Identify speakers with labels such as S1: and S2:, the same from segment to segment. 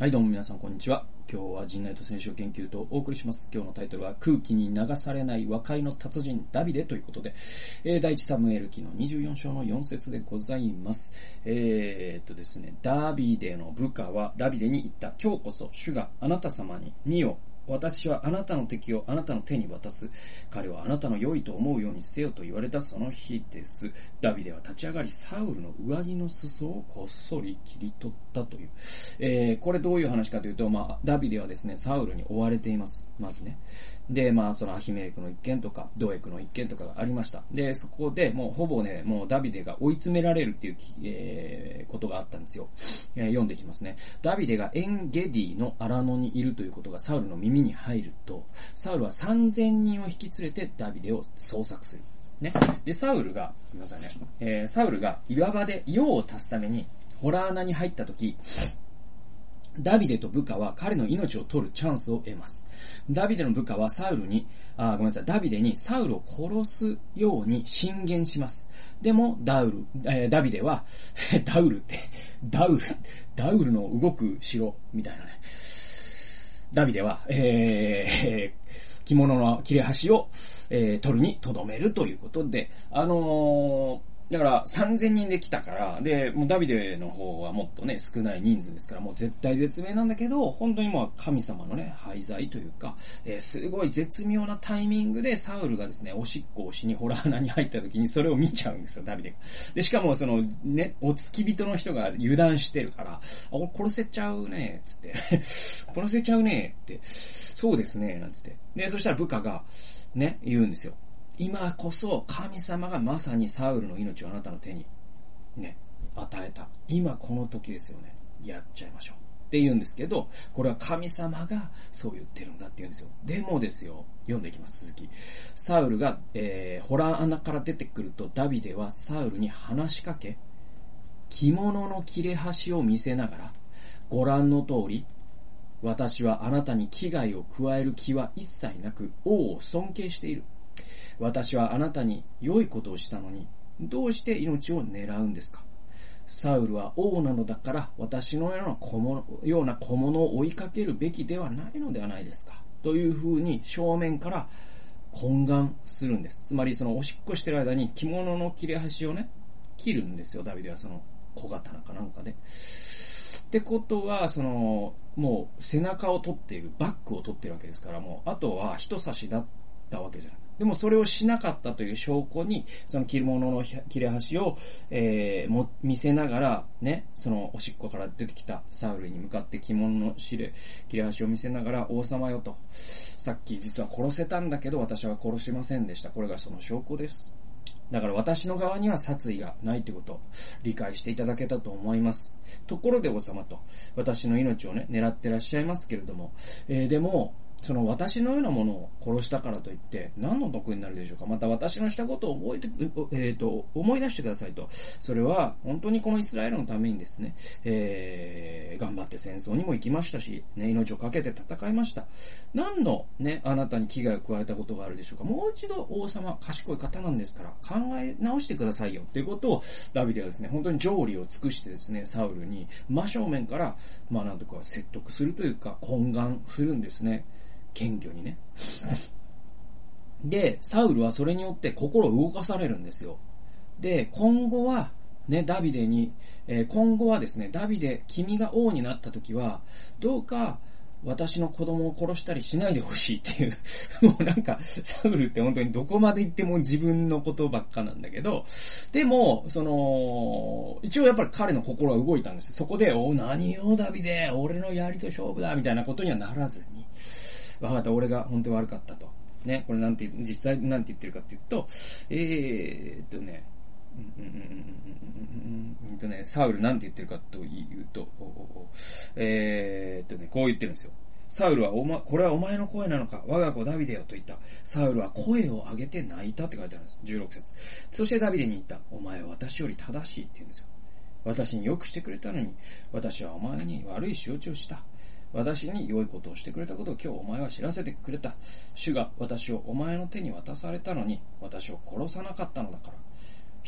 S1: はい、どうも皆さん、こんにちは。今日は陣内と選手を研究とお送りします。今日のタイトルは、空気に流されない和解の達人、ダビデということで、えー、第1サムエル記の24章の4節でございます。えー、っとですね、ダビデの部下はダビデに言った。今日こそ主があなた様に、見よ、私はあなたの敵をあなたの手に渡す。彼はあなたの良いと思うようにせよと言われたその日です。ダビデは立ち上がり、サウルの上着の裾をこっそり切り取ったという。えー、これどういう話かというと、まあ、ダビデはですね、サウルに追われています。まずね。で、まあ、そのアヒメレクの一件とか、ドエクの一件とかがありました。で、そこでもうほぼね、もうダビデが追い詰められるっていう、えー、ことがあったんですよ。えー、読んでいきますね。ダビデがエンゲディの荒野にいるということがサウルの耳に入ると、サウルは3000人を引き連れてダビデを捜索する。ね。で、サウルが、ごめんなさいね。えー、サウルが岩場で用を足すために、ホラー穴に入った時、ダビデと部下は彼の命を取るチャンスを得ます。ダビデの部下はサウルに、あ、ごめんなさい、ダビデにサウルを殺すように進言します。でも、ダウル、えー、ダビデは、ダウルって、ダウル、ダウルの動く城、みたいなね。ダビデは、えー、着物の切れ端を、えー、取るに留めるということで、あのー、だから3000人で来たから、で、もうダビデの方はもっとね、少ない人数ですから、もう絶対絶命なんだけど、本当にもう神様のね、廃材というか、えー、すごい絶妙なタイミングでサウルがですね、おしっこをしにホラー穴に入った時にそれを見ちゃうんですよ、ダビデが。で、しかもその、ね、お付き人の人が油断してるから、あ、俺殺せちゃうね、つって。殺せちゃうね、って。そうですね、なんつって。で、そしたら部下が、ね、言うんですよ。今こそ神様がまさにサウルの命をあなたの手に、ね、与えた。今この時ですよね。やっちゃいましょう。って言うんですけど、これは神様がそう言ってるんだって言うんですよ。でもですよ、読んでいきます、続き。サウルが、えー、ホラー穴から出てくると、ダビデはサウルに話しかけ、着物の切れ端を見せながら、ご覧の通り、私はあなたに危害を加える気は一切なく、王を尊敬している。私はあなたに良いことをしたのに、どうして命を狙うんですか？サウルは王なのだから、私のような小物ような小物を追いかけるべきではないのではないですか？というふうに正面から懇願するんです。つまりそのおしっこしてる間に着物の切れ端をね、切るんですよ、ダビデはその小刀かなんかで。ってことは、その、もう背中を取っている、バックを取っているわけですから、もう、あとは人差しだったわけじゃない。でもそれをしなかったという証拠に、その着物の切れ端を、えー、も、見せながら、ね、そのおしっこから出てきたサウルに向かって着物の切れ、切れ端を見せながら、王様よと、さっき実は殺せたんだけど私は殺しませんでした。これがその証拠です。だから私の側には殺意がないということを理解していただけたと思います。ところで王様と、私の命をね、狙ってらっしゃいますけれども、えー、でも、その私のようなものを殺したからといって何の得になるでしょうか？また私のしたことを覚えて、えっ、ー、と、思い出してくださいと。それは本当にこのイスラエルのためにですね、えー、頑張って戦争にも行きましたし、ね、命を懸けて戦いました。何のね、あなたに危害を加えたことがあるでしょうか？もう一度王様、賢い方なんですから考え直してくださいよということをダビデはですね、本当に条理を尽くしてですね、サウルに真正面から、まあなんとか説得するというか、懇願するんですね。謙虚にね。で、サウルはそれによって心を動かされるんですよ。で、今後は、ね、ダビデに、えー、今後はですね、ダビデ、君が王になった時は、どうか、私の子供を殺したりしないでほしいっていう もうなんか、サウルって本当にどこまで行っても自分のことばっかなんだけど、でも、その、一応やっぱり彼の心は動いたんですよ。そこで、お、何よ、ダビデ、俺のやりと勝負だ、みたいなことにはならずに、わかった、俺が本当に悪かったと。ね、これなんて、実際なんて言ってるかっていうと、えーっとね、うんうんうんうんうんうんとね、サウルなんて言ってるかというと、えー、っとね、こう言ってるんですよ。サウルはおま、これはお前の声なのか我が子ダビデよと言った。サウルは声を上げて泣いたって書いてあるんです。16節。そしてダビデに言った。お前は私より正しいって言うんですよ。私に良くしてくれたのに、私はお前に悪い仕打ちをした。私に良いことをしてくれたことを今日お前は知らせてくれた。主が私をお前の手に渡されたのに、私を殺さなかったのだから。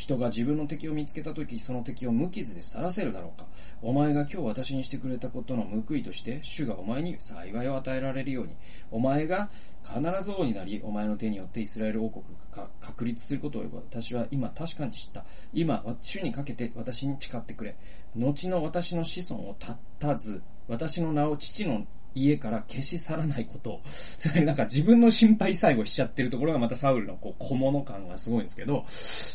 S1: 人が自分の敵を見つけたとき、その敵を無傷で去らせるだろうか。お前が今日私にしてくれたことの報いとして、主がお前に幸いを与えられるように、お前が必ず王になり、お前の手によってイスラエル王国が確立することを私は今確かに知った。今、主にかけて私に誓ってくれ。後の私の子孫を絶たず、私の名を父の家から消し去らないことを、そ れなんか自分の心配最後しちゃってるところがまたサウルのこう小物感がすごいんですけど、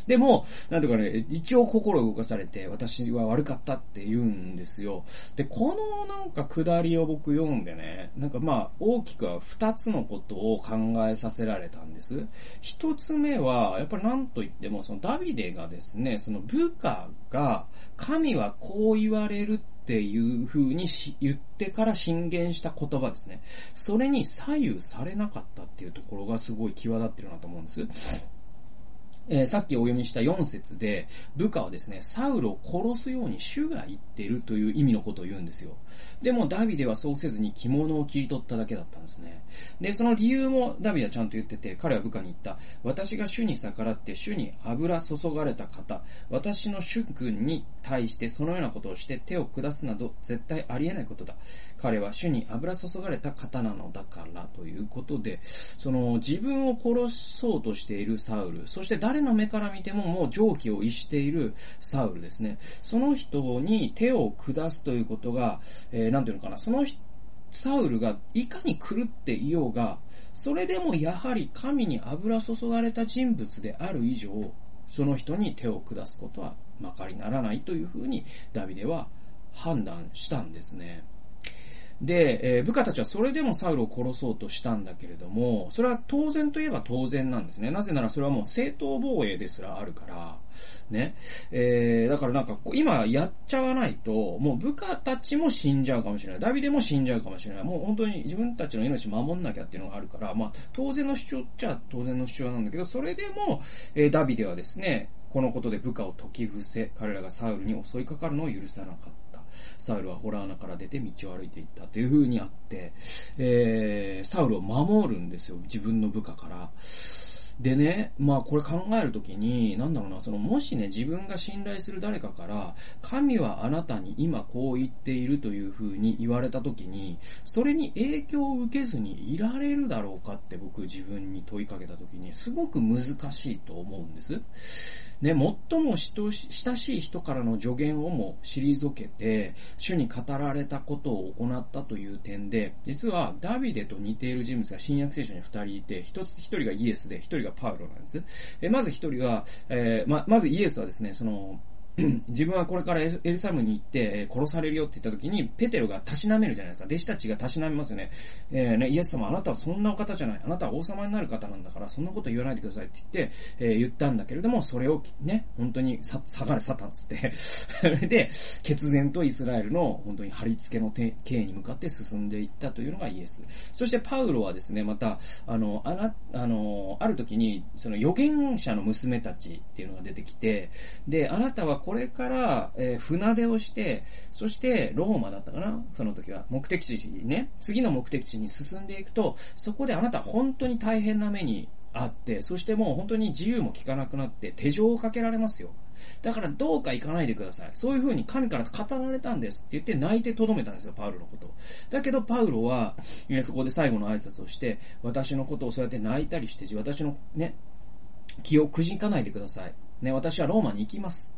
S1: でも、なんとかね、一応心動かされて、私は悪かったって言うんですよ。で、このなんか下りを僕読んでね、なんかまあ、大きくは二つのことを考えさせられたんです。一つ目は、やっぱりなんと言っても、そのダビデがですね、その部下が、神はこう言われるってっていう風に言ってから進言した言葉ですね。それに左右されなかったっていうところがすごい際立ってるなと思うんです。えー、さっきお読みした4節で、部下はですね、サウルを殺すように主が言ってるという意味のことを言うんですよ。でもダビデはそうせずに着物を切り取っただけだったんですね。で、その理由もダビデはちゃんと言ってて、彼は部下に言った。私が主に逆らって主に油注がれた方、私の主君に対してそのようなことをして手を下すなど絶対ありえないことだ。彼は主に油注がれた方なのだからということで、その自分を殺そうとしているサウル、そして誰の目から見てももう常軌を逸しているサウルですね。その人に手を下すということが、えー、なんていうのかな、そのサウルがいかに狂っていようが、それでもやはり神に油注がれた人物である以上、その人に手を下すことはまかりならないというふうにダビデは判断したんですね。で、えー、部下たちはそれでもサウルを殺そうとしたんだけれども、それは当然といえば当然なんですね。なぜならそれはもう正当防衛ですらあるから、ね。えー、だからなんか、今やっちゃわないと、もう部下たちも死んじゃうかもしれない。ダビデも死んじゃうかもしれない。もう本当に自分たちの命守んなきゃっていうのがあるから、まあ、当然の主張っちゃ当然の主張なんだけど、それでも、えー、ダビデはですね、このことで部下を解き伏せ、彼らがサウルに襲いかかるのを許さなかった。サウルはホラー穴から出て道を歩いていったという風にあって、えー、サウルを守るんですよ、自分の部下から。でね、まあこれ考えるときに、なんだろうな、そのもしね、自分が信頼する誰かから、神はあなたに今こう言っているという風に言われたときに、それに影響を受けずにいられるだろうかって僕自分に問いかけたときに、すごく難しいと思うんです。ね、最も親しい人からの助言をも退けて、主に語られたことを行ったという点で、実はダビデと似ている人物が新約聖書に二人いて、一つ、一人がイエスで、一人がパウロなんです。えまず一人は、えー、ま、まずイエスはですね、その、自分はこれからエルサレムに行って殺されるよって言った時に、ペテロがたしなめるじゃないですか。弟子たちがたしなめますよね。えー、ね、イエス様、あなたはそんなお方じゃない。あなたは王様になる方なんだから、そんなこと言わないでくださいって言って、えー、言ったんだけれども、それをね、本当にさ、下がれサタンつって、そ れで、決然とイスラエルの本当に貼り付けの刑に向かって進んでいったというのがイエス。そしてパウロはですね、また、あの、あな、あの、ある時に、その預言者の娘たちっていうのが出てきて、で、あなたはこれから、えー、船出をして、そしてローマだったかな？その時は。目的地にね、次の目的地に進んでいくと、そこであなた本当に大変な目にあって、そしてもう本当に自由も利かなくなって手錠をかけられますよ。だからどうか行かないでください。そういう風に神から語られたんですって言って泣いてとどめたんですよ、パウロのことだけどパウロは、そこで最後の挨拶をして、私のことをそうやって泣いたりして、私のね、気をくじかないでください。ね、私はローマに行きます。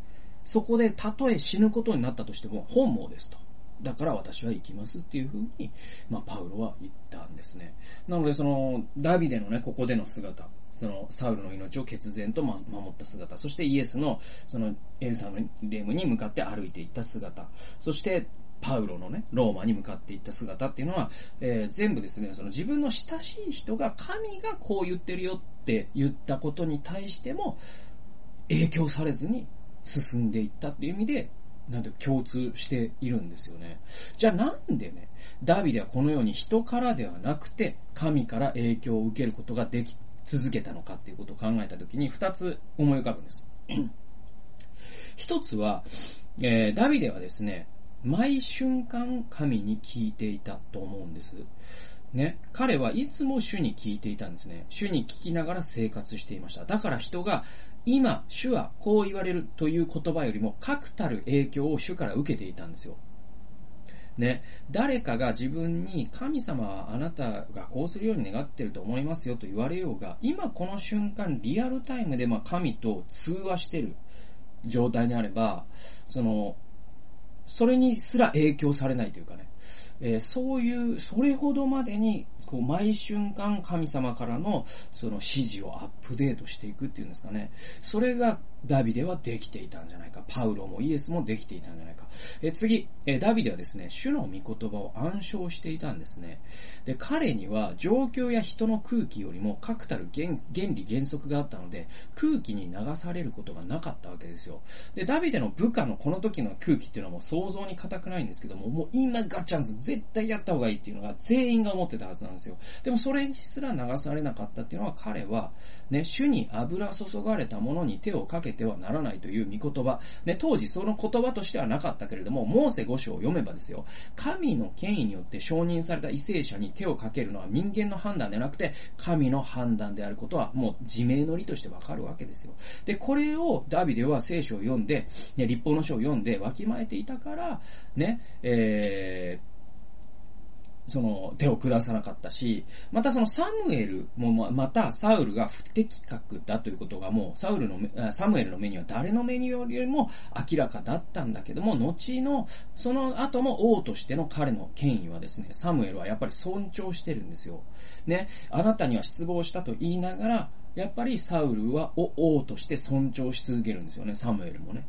S1: そこでたとえ死ぬことになったとしても本望ですと。だから私は行きますっていうふうに、まあ、パウロは言ったんですね。なので、その、ダビデのね、ここでの姿、その、サウルの命を決然とま守った姿、そしてイエスの、その、エルサレムに向かって歩いていった姿、そして、パウロのね、ローマに向かっていった姿っていうのは、えー、全部ですね、その自分の親しい人が神がこう言ってるよって言ったことに対しても、影響されずに進んでいったっていう意味で、なんて共通しているんですよね。じゃあなんでね、ダビデはこのように人からではなくて、神から影響を受けることができ続けたのかっていうことを考えたときに、二つ思い浮かぶんです。一つは、えー、ダビデはですね、毎瞬間神に聞いていたと思うんです。ね、彼はいつも主に聞いていたんですね。主に聞きながら生活していました。だから人が今、主はこう言われるという言葉よりも確たる影響を主から受けていたんですよ。ね、誰かが自分に神様はあなたがこうするように願ってると思いますよと言われようが、今この瞬間リアルタイムでま神と通話してる状態にあれば、その、それにすら影響されないというかね、えー、そういう、それほどまでにこう、毎瞬間神様からの、その指示をアップデートしていくっていうんですかね。それがダビデはできていたんじゃないか。パウロもイエスもできていたんじゃないか。え次、えダビデはですね、主の御言葉を暗唱していたんですね。で、彼には状況や人の空気よりも確たる原理原則があったので、空気に流されることがなかったわけですよ。で、ダビデの部下のこの時の空気っていうのはもう想像に難くないんですけども、もう今ガチャンズ絶対やった方がいいっていうのが全員が思ってたはずなんですよ。でもそれにすら流されなかったっていうのは彼は、ね、主に油注がれたものに手をかけてはならないという御言葉。ね、当時その言葉としてはなかったけれども、モーセ五章を読めばですよ、神の権威によって承認された為政者に手をかけるのは人間の判断ではなくて、神の判断であることはもう自明の理としてわかるわけですよ。で、これをダビデは聖書を読んで、ね、立法の書を読んでわきまえていたから、ね、えー、その手を下さなかったし、またそのサムエルもまたサウルが不適格だということがもうサウルの、サムエルの目には誰の目によりも明らかだったんだけども、後の、その後も王としての彼の権威はですね、サムエルはやっぱり尊重してるんですよ。ね、あなたには失望したと言いながら、やっぱりサウルは王として尊重し続けるんですよね、サムエルもね。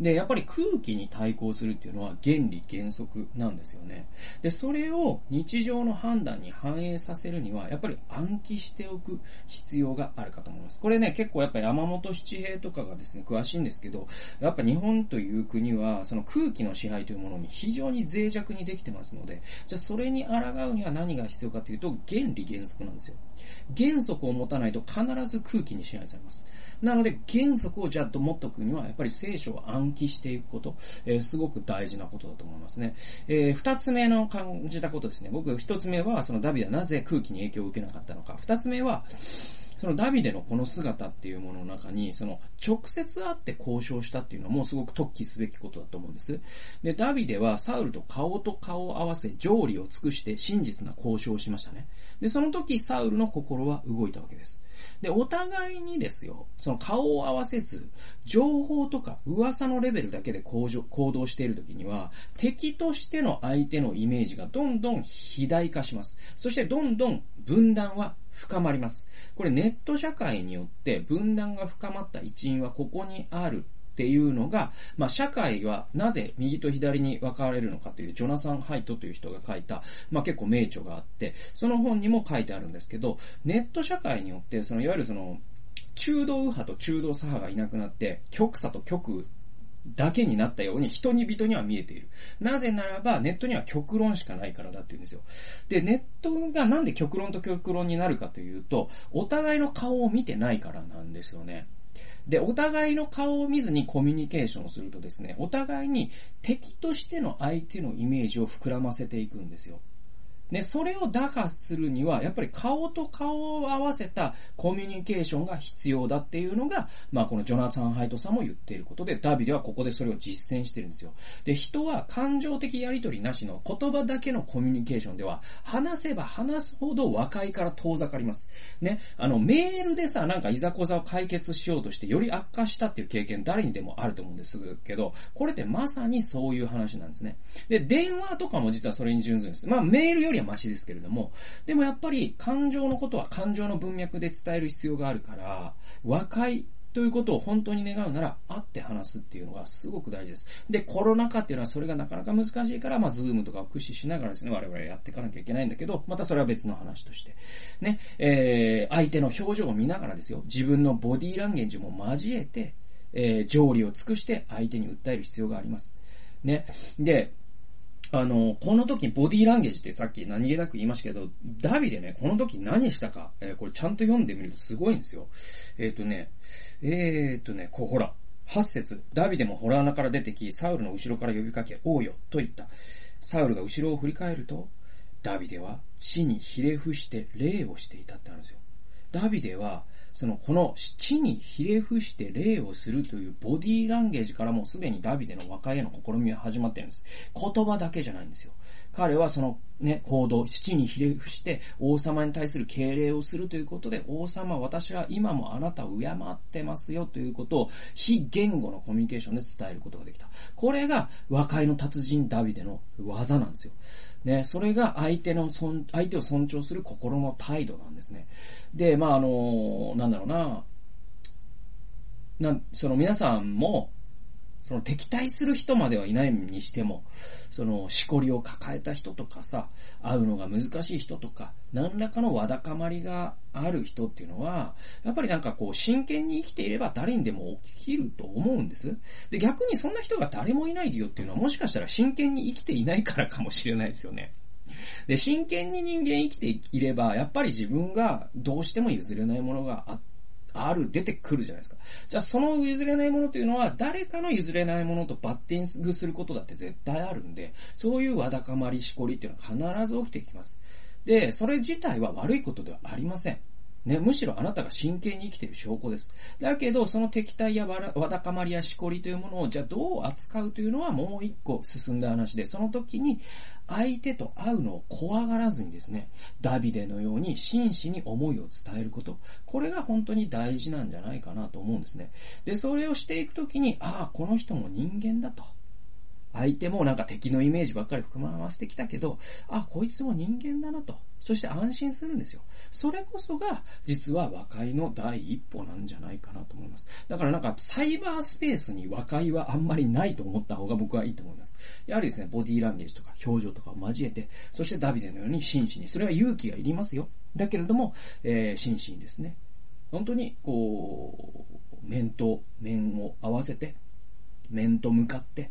S1: で、やっぱり空気に対抗するっていうのは原理原則なんですよね。で、それを日常の判断に反映させるには、やっぱり暗記しておく必要があるかと思います。これね、結構やっぱり山本七平とかがですね、詳しいんですけど、やっぱ日本という国は、その空気の支配というものに非常に脆弱にできてますので、じゃあそれに抗うには何が必要かというと、原理原則なんですよ。原則を持たないと必ずず空気に支配されます。なので、原則をじゃあと持っとくには、やっぱり聖書を暗記していくこと、えー、すごく大事なことだと思いますね。えー、二つ目の感じたことですね。僕、一つ目は、そのダビデはなぜ空気に影響を受けなかったのか。二つ目は、そのダビデのこの姿っていうものの中に、その直接会って交渉したっていうのもすごく突起すべきことだと思うんです。で、ダビデはサウルと顔と顔を合わせ、条理を尽くして真実な交渉をしましたね。で、その時サウルの心は動いたわけです。で、お互いにですよ、その顔を合わせず、情報とか噂のレベルだけで行動している時には、敵としての相手のイメージがどんどん肥大化します。そしてどんどん分断は深まります。これネット社会によって分断が深まった一因はここにあるっていうのが、まあ、社会はなぜ右と左に分かれるのかというジョナサン・ハイトという人が書いた、まあ、結構名著があって、その本にも書いてあるんですけど、ネット社会によって、そのいわゆるその、中道右派と中道左派がいなくなって、極左と極右だけになったように人に人には見えている。なぜならば、ネットには極論しかないからだって言うんですよ。で、ネットがなんで極論と極論になるかというと、お互いの顔を見てないからなんですよね。で、お互いの顔を見ずにコミュニケーションをするとですね、お互いに敵としての相手のイメージを膨らませていくんですよ。ね、それを打破するには、やっぱり顔と顔を合わせたコミュニケーションが必要だっていうのが、まあこのジョナサン・ハイトさんも言っていることで、ダビデはここでそれを実践してるんですよ。で、人は感情的やりとりなしの言葉だけのコミュニケーションでは、話せば話すほど和解から遠ざかります。ね、あの、メールでさ、なんかいざこざを解決しようとして、より悪化したっていう経験誰にでもあると思うんですけど、これってまさにそういう話なんですね。で、電話とかも実はそれに準ずるんです。まあメールよりりはマシですけれども、でもやっぱり感情のことは感情の文脈で伝える必要があるから、和解ということを本当に願うなら、会って話すっていうのがすごく大事です。で、コロナ禍っていうのはそれがなかなか難しいから、まあ、ズームとかを駆使しながらですね、我々やっていかなきゃいけないんだけど、またそれは別の話として。ね、えー、相手の表情を見ながらですよ、自分のボディーランゲージも交えて、えー、条理を尽くして相手に訴える必要があります。ね。で、あの、この時ボディーランゲージってさっき何気なく言いましたけど、ダビでね、この時何したか、えー、これちゃんと読んでみるとすごいんですよ。えっ、ー、とね、えっ、ー、とね、こうほら、8節ダビデもホラー穴から出てき、サウルの後ろから呼びかけ、王よ、と言った。サウルが後ろを振り返ると、ダビデは地にひれ伏して礼をしていたってあるんですよ。ダビデは、その、この地にひれ伏して礼をするというボディーランゲージからもうすでにダビデの和解への試みは始まってるんです。言葉だけじゃないんですよ。彼はそのね、行動、父にひれ伏して王様に対する敬礼をするということで、王様、私は今もあなたを敬ってますよということを非言語のコミュニケーションで伝えることができた。これが和解の達人ダビデの技なんですよ。ね、それが相手の尊相手を尊重する心の態度なんですね。で、まあ、あの、なんだろうな、な、その皆さんも、その敵対する人まではいないにしても、その、しこりを抱えた人とかさ、会うのが難しい人とか、何らかのわだかまりがある人っていうのは、やっぱりなんかこう、真剣に生きていれば誰にでも起きると思うんです。で、逆にそんな人が誰もいない理由っていうのは、もしかしたら真剣に生きていないからかもしれないですよね。で、真剣に人間生きていれば、やっぱり自分がどうしても譲れないものがあって、ある、出てくるじゃないですか。じゃあその譲れないものというのは、誰かの譲れないものとバッティングすることだって絶対あるんで、そういうわだかまり、しこりっていうのは必ず起きてきます。で、それ自体は悪いことではありません。ね、むしろあなたが真剣に生きている証拠です。だけど、その敵対やわわだかまりやしこりというものを、じゃあどう扱うというのはもう一個進んだ話で、その時に相手と会うのを怖がらずにですね、ダビデのように真摯に思いを伝えること。これが本当に大事なんじゃないかなと思うんですね。で、それをしていくときに、ああ、この人も人間だと。相手もなんか敵のイメージばっかり含まわせてきたけど、あ、こいつも人間だなと。そして安心するんですよ。それこそが、実は和解の第一歩なんじゃないかなと思います。だからなんか、サイバースペースに和解はあんまりないと思った方が僕はいいと思います。やはりですね、ボディーランゲージとか表情とかを交えて、そしてダビデのように真摯に、それは勇気がいりますよ。だけれども、えー、真摯にですね、本当に、こう、面と面を合わせて、面と向かって、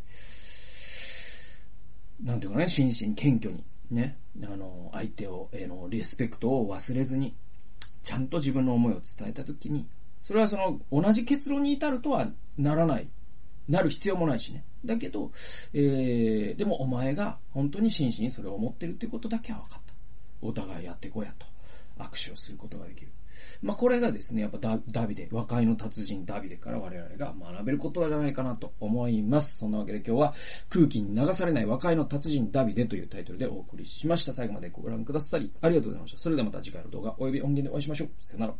S1: なんていうかね、真摯に謙虚に、ね、あの、相手を、え、の、リスペクトを忘れずに、ちゃんと自分の思いを伝えたときに、それはその、同じ結論に至るとはならない。なる必要もないしね。だけど、えー、でもお前が本当に真摯にそれを思ってるっていうことだけは分かった。お互いやってこうやと。握手をすることができる。まあ、これがですね、やっぱダダビデ、和解の達人ダビデから我々が学べることじゃないかなと思います。そんなわけで今日は空気に流されない和解の達人ダビデというタイトルでお送りしました。最後までご覧くださりありがとうございました。それではまた次回の動画及び音源でお会いしましょう。さよなら。